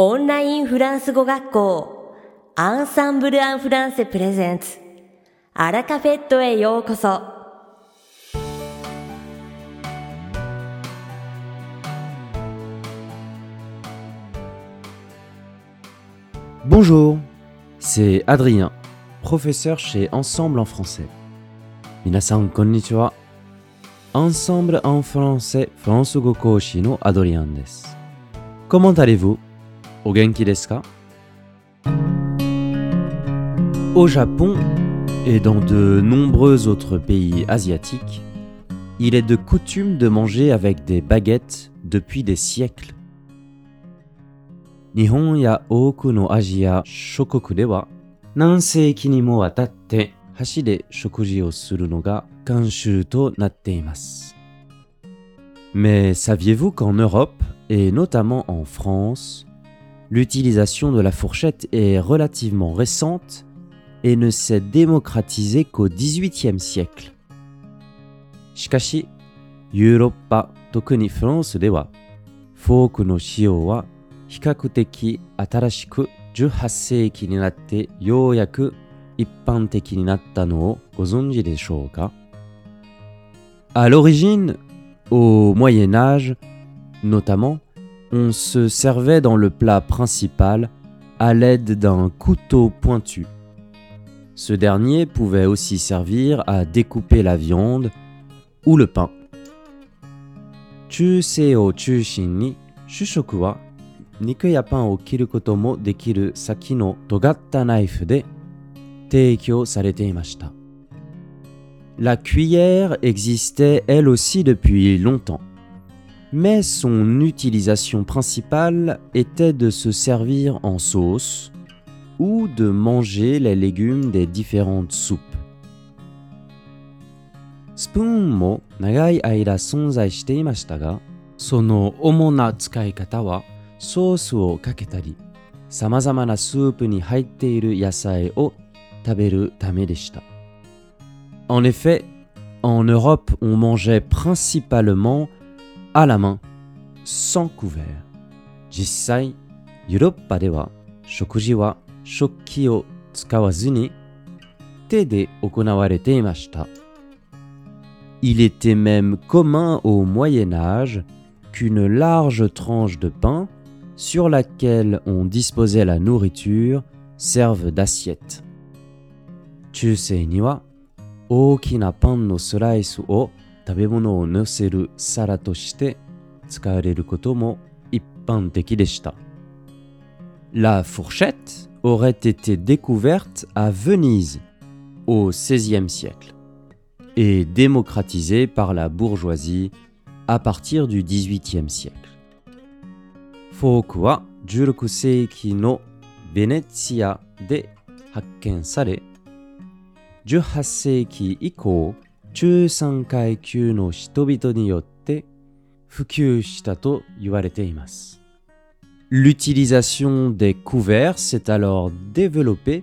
オンラインフランス語学校アンサンブル・アン・フランセプレゼンツアラカフェットへようこそ Bonjour, c'est Adrien, professeur chez Ensemble en français. Minasan konnichiwa. Ensemble en français, France Gokoshi no Adrien desu. Comment allez-vous O genki desu ka Au Japon et dans de nombreux autres pays asiatiques, il est de coutume de manger avec des baguettes depuis des siècles. 日本や多くのアジア諸国では何世紀にもわたって箸で食事をするのが慣習となっています。Mais saviez-vous qu'en Europe, et notamment en France, l'utilisation de la fourchette est relativement récente et ne s'est démocratisée qu'au XVIIIe siècle しかし、ヨーロッパ、特にフランスでは、フォークの使用は比較的新しく18世紀になってようやく一般的になったのをご存知でしょうか À l'origine, au Moyen Âge, notamment, on se servait dans le plat principal à l'aide d'un couteau pointu. Ce dernier pouvait aussi servir à découper la viande ou le pain. La cuillère existait elle aussi depuis longtemps mais son utilisation principale était de se servir en sauce ou de manger les légumes des différentes soupes. スプーンも長い間存在していましたが、その主な使い方はソースをかけたり、様々なスープに入っている野菜を食べるためでした。En effet, en Europe, on mangeait principalement à la main, sans couvert. 実際、ヨーロッパでは食事は食器を使わずに手で行われていました。Il était même commun au Moyen Âge qu'une large tranche de pain sur laquelle on disposait la nourriture serve d'assiette. 中世には大きなパンのスライスを 食べ物を乗せる皿として使われることも一般的でした。La fourchette aurait été découverte à Venise au XVIe siècle et démocratisée par la bourgeoisie à partir du XVIIIe siècle. フォークは16世紀のベネツィアで発見され、18世紀以降、 中産階級の人々によって普及したと言われています。L'utilisation des couverts s'est alors développée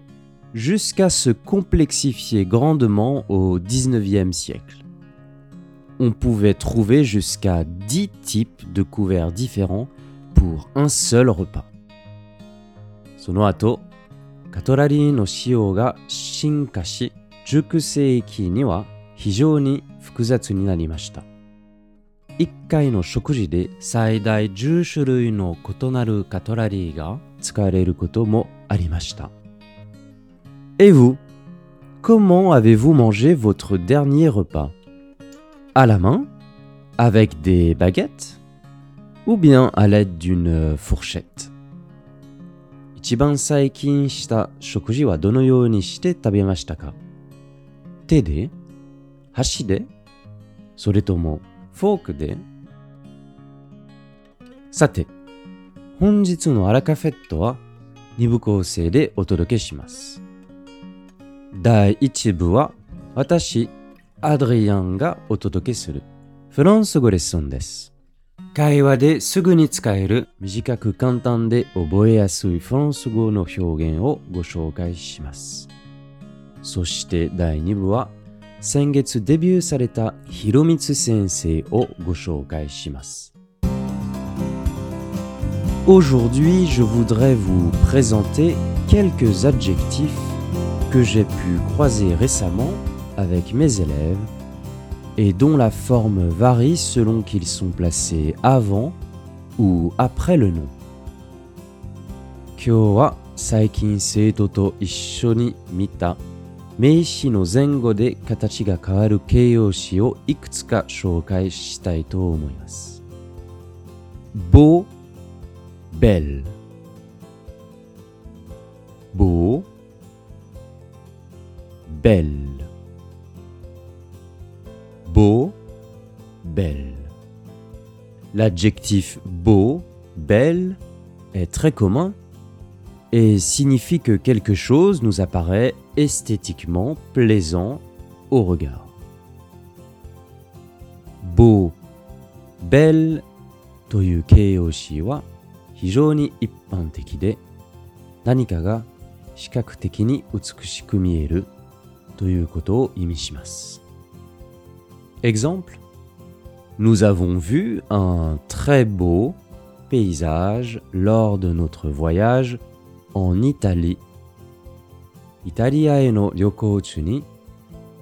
jusqu'à se complexifier grandement au XIXe siècle. On pouvait trouver jusqu'à 10 types de couverts différents pour un seul repas. その後、カトラリーの使用が進化し、19世紀には 非常に複雑になりました。1回の食事で最大10種類の異なるカトラリーが使われることもありました。Et vous Comment avez-vous mangé votre dernier repas À la main Avec des baguettes Ou bien à l'aide d'une fourchette 一番最近した食事はどのようにして食べましたか手で箸でそれともフォークで？さて、本日のアラカフェットは2部構成でお届けします。第1部は私、アドリアンがお届けするフランス語レッスンです。会話ですぐに使える短く簡単で覚えやすいフランス語の表現をご紹介します。そして第2部は先月デビューされたひろみつ先生をご紹介します。 Aujourd'hui, je voudrais vous présenter quelques adjectifs que j'ai pu croiser récemment avec mes élèves et dont la forme varie selon qu'ils sont placés avant ou après le nom. 今日は最近生徒と一緒に見た 名詞の前後で形が変わる形容詞をいくつか紹介したいと思います。beau, belle. beau, belle. beau, belle. L'adjectif beau, belle est très commun et signifie que quelque chose nous apparaît esthétiquement plaisant au regard. Beau, belle to yu keiyoshi. Exemple Nous avons vu un très beau paysage lors de notre voyage en Italie イタリアへの旅行中に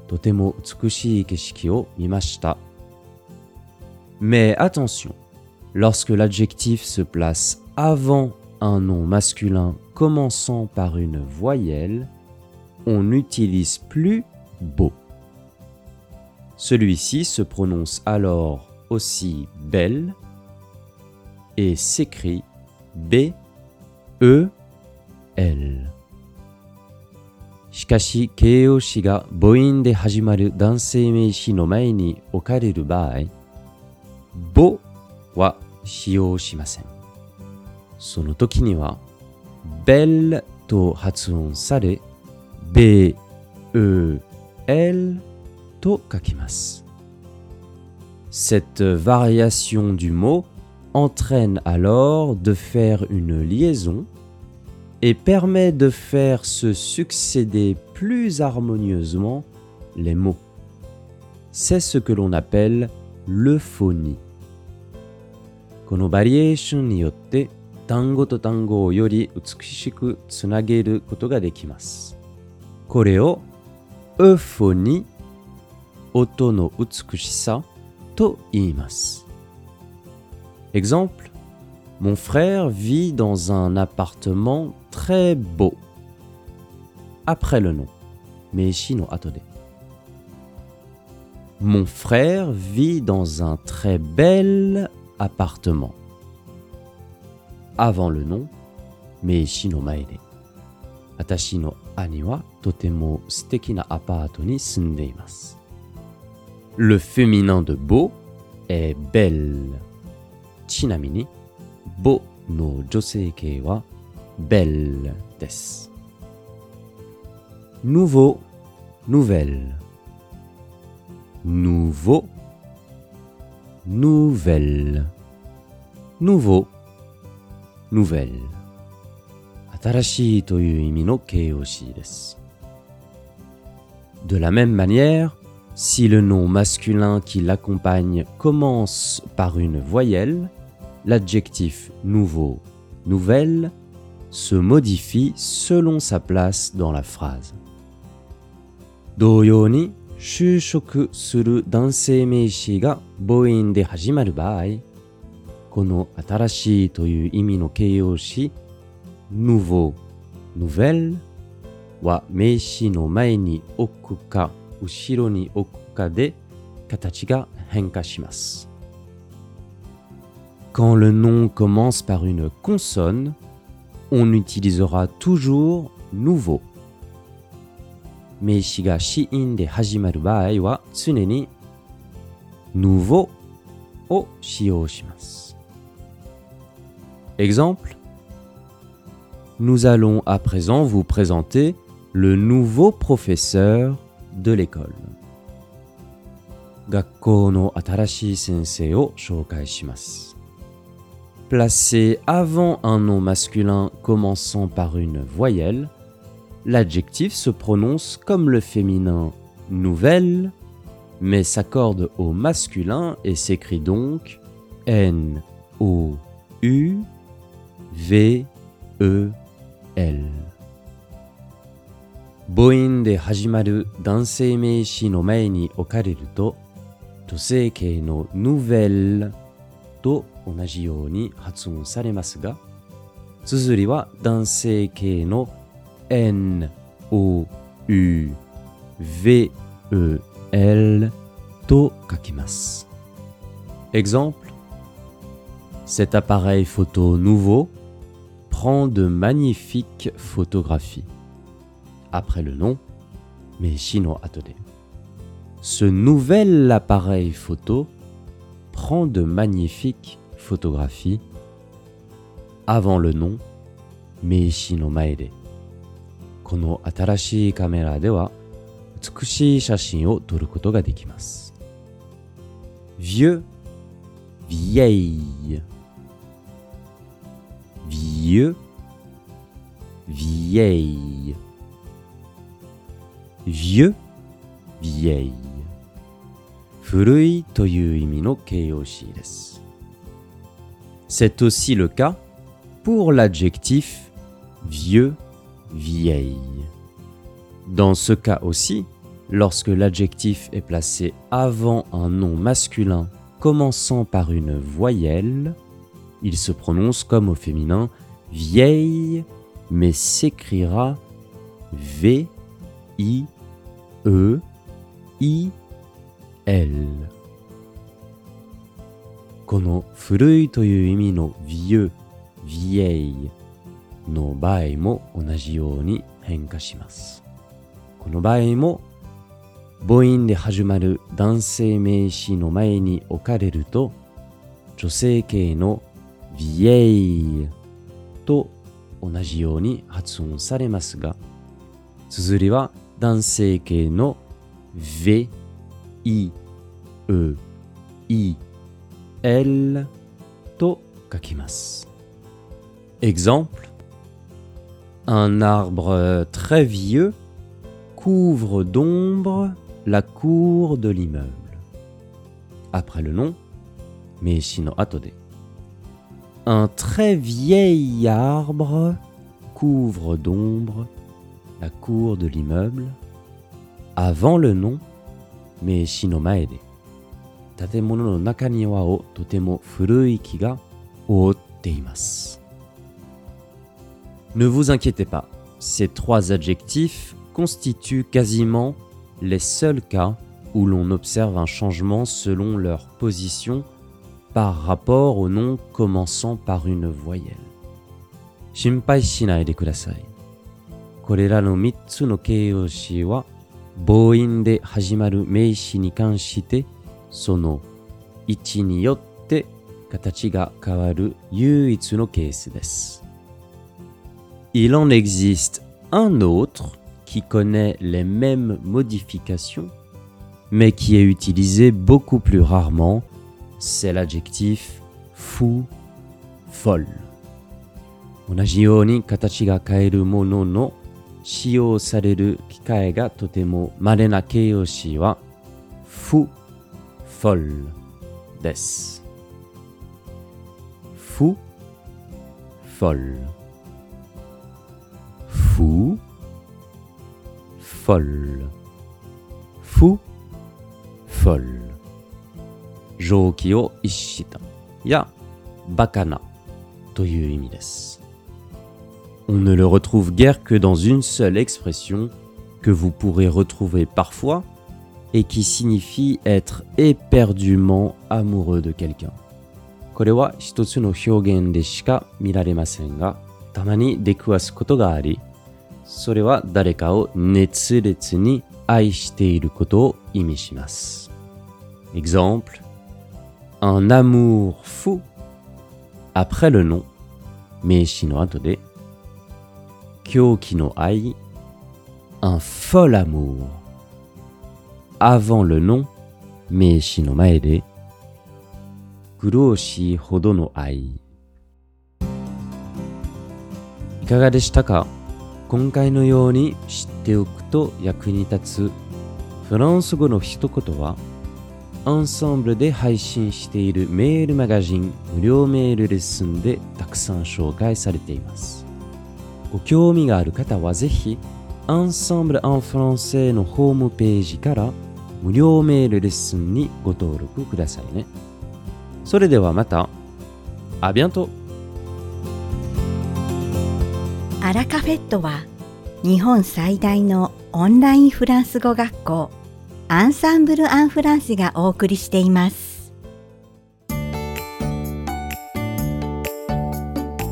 とても美しい景色を見ました。Mais attention, lorsque l'adjectif se place avant un nom masculin commençant par une voyelle, on n'utilise plus beau. Celui-ci se prononce alors aussi belle et s'écrit B E L しかし形容詞が母音で始まる男性名詞の前に置かれる場合、母は使用しません。その時には、belle と発音され、b, e, l と書きます。Cette variation du mot entraîne alors de faire une liaison et permet de faire se succéder plus harmonieusement les mots. C'est ce que l'on appelle l'euphonie. このバリエーションによって単語と単語をより美しくつなげることができます。これをエウフォニ音の美しさと言います。Exemple mon frère vit dans un appartement très beau. Après le nom. Mais Atode. Mon frère vit dans un très bel appartement. Avant le nom, mais Shino Maede. Atashi no Aniwa totemo steki na appartement ni. Le féminin de beau est belle. Chinamini, なみに、beau の女性形は belle です。nouveau, nouvelle. nouveau, nouvelle. nouveau, nouvelle. 新しいという意味の形容詞です。De la même manière, si le nom masculin qui l'accompagne commence par une voyelle, l'adjectif nouveau, nouvelle, se modifie selon sa place dans la phrase. Doyoni, shushoku suru dansei meishi ga boin de hajimaru baai. Kono atarashii toyu imi no keiyoshi nouveau, nouvelle wa meishi no mae ni oku ka ushiro ni oku ka de katachi ga henka shimasu. Quand le nom commence par une consonne, on utilisera toujours nouveau. 名詞が子音で始まる場合は常に nouveau を使用します。Exemple Nous allons à présent vous présenter le nouveau professeur de l'école. 学校の新しい先生を紹介します。 Placé avant un nom masculin commençant par une voyelle, l'adjectif se prononce comme le féminin nouvelle, mais s'accorde au masculin et s'écrit donc N O U V E L. Boin de hajimaru nouvelle れると女性形のヌヴェルと同じように発音されますが綴りは男性形の N O U V E L と書きます Exemple Cet appareil photo nouveau prend de magnifiques photographies. Après le nom, mais chino atode. Ce nouvel appareil photo prend de magnifiques photographies. Avant le nom, mais chino maede. Kono atarashi kamera de wa utsukushii shashin o toru koto ga dekimasu. Vieux, vieille vieux, vieille. Vieux, vieille. Furui to yu imi no keiyoshi desu. C'est aussi le cas pour l'adjectif vieux, vieille. Dans ce cas aussi, lorsque l'adjectif est placé avant un nom masculin commençant par une voyelle, il se prononce comme au féminin vieille, mais s'écrira この古いという意味の vieux、vieille の場合も同じように変化します。この場合も母音で始まる男性名詞の前に置かれると女性系の vieille と同じように発音されますが綴りは男性系の v i e e L to. Exemple Un arbre très vieux couvre d'ombre la cour de l'immeuble. Après le nom, Meishi no Atode. Un très vieil arbre couvre d'ombre la cour de l'immeuble avant le nom, Meishi no Maede. mae de. Tatemono no naka ni wa o totemo furui ki ga ootte imasu. Ne vous inquiétez pas, ces trois adjectifs constituent quasiment les seuls cas où l'on observe un changement selon leur position par rapport au nom commençant par une voyelle. Shinpai shinai de kudasai. これらの3つの形容詞は母音で始まる名詞に関して その位置によって形が変わる唯一のケースです。Il en existe un autre qui connaît les mêmes modifications, mais qui est utilisé beaucoup plus rarement, c'est l'adjectif fou, folle. 同じように形が変えるものの使用される機会がとても稀な形容詞はフ、folle. Fou, folle. Fou, folle. Fou, folle. Joki o ishita ya bakana On ne le retrouve guère que dans une seule expression que vous pourrez retrouver parfois et qui signifie être éperdument amoureux de quelqu'un. これは一つの表現でしか見られませんが、たまに出くわすことがあり、それは誰かを熱烈に愛していることを意味します。Exemple Un amour fou après le nom, 名詞の後で Kyoki no ai, un fol amour. Avant le nom, Meishi no mae de, Kuroshi hodo no ai. いかがでしたか今回のように知っておくと役に立つフランス語の一言はアンサンブルで配信しているメールマガジン無料メールレッスンでたくさん紹介されていますご興味がある方はぜひアンサンブル・アン・フランセのホームページから無料メールレッスンにご登録くださいね。それではまた。アビアント。アラカフェットは日本最大のオンラインフランス語学校アンサンブル・アン・フランセがお送りしています。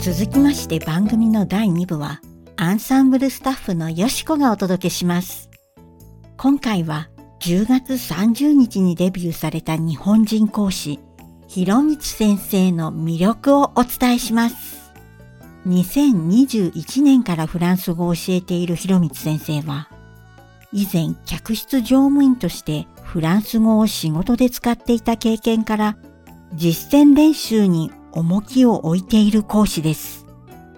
続きまして番組の第2部はアンサンブルスタッフのよしこがお届けします。今回は10月30日にデビューされた日本人講師ひろみつ先生の魅力をお伝えします2021年からフランス語を教えているひろみつ先生は以前客室乗務員としてフランス語を仕事で使っていた経験から実践練習に重きを置いている講師です。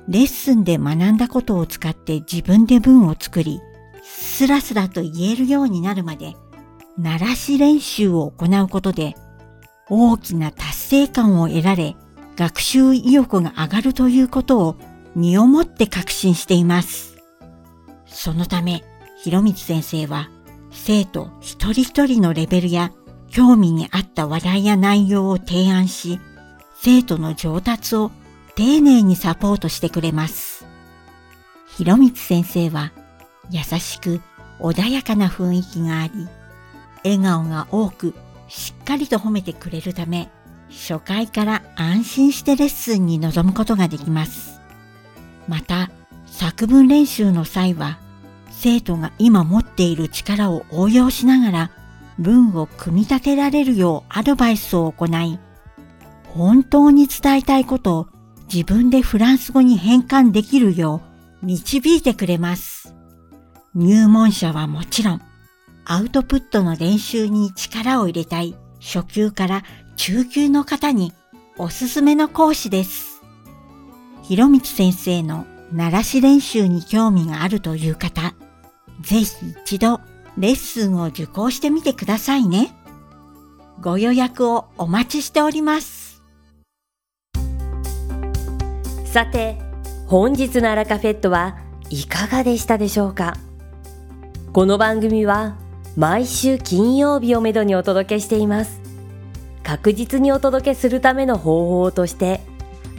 レッスンで学んだことを使って自分で文を作り、スラスラと言えるようになるまで、鳴らし練習を行うことで、大きな達成感を得られ、学習意欲が上がるということを身をもって確信しています。そのため、広光先生は生徒一人一人のレベルや興味に合った話題や内容を提案し、生徒の上達を丁寧にサポートしてくれます。広光先生は優しく穏やかな雰囲気があり、笑顔が多くしっかりと褒めてくれるため、初回から安心してレッスンに臨むことができます。また、作文練習の際は生徒が今持っている力を応用しながら文を組み立てられるようアドバイスを行い、本当に伝えたいことを自分でフランス語に変換できるよう導いてくれます。入門者はもちろん、アウトプットの練習に力を入れたい初級から中級の方におすすめの講師です。ひろみつ先生の鳴らし練習に興味があるという方、ぜひ一度レッスンを受講してみてくださいね。ご予約をお待ちしております。さて、本日のアラカフェットはいかがでしたでしょうか？この番組は毎週金曜日をめどにお届けしています。確実にお届けするための方法として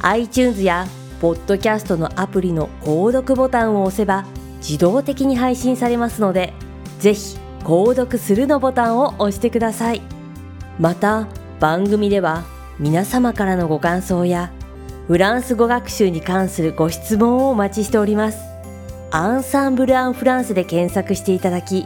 iTunes やポッドキャストのアプリの購読ボタンを押せば自動的に配信されますので、ぜひ購読するのボタンを押してください。また、番組では皆様からのご感想やフランス語学習に関するご質問をお待ちしております。アンサンブル・アン・フランスで検索していただき、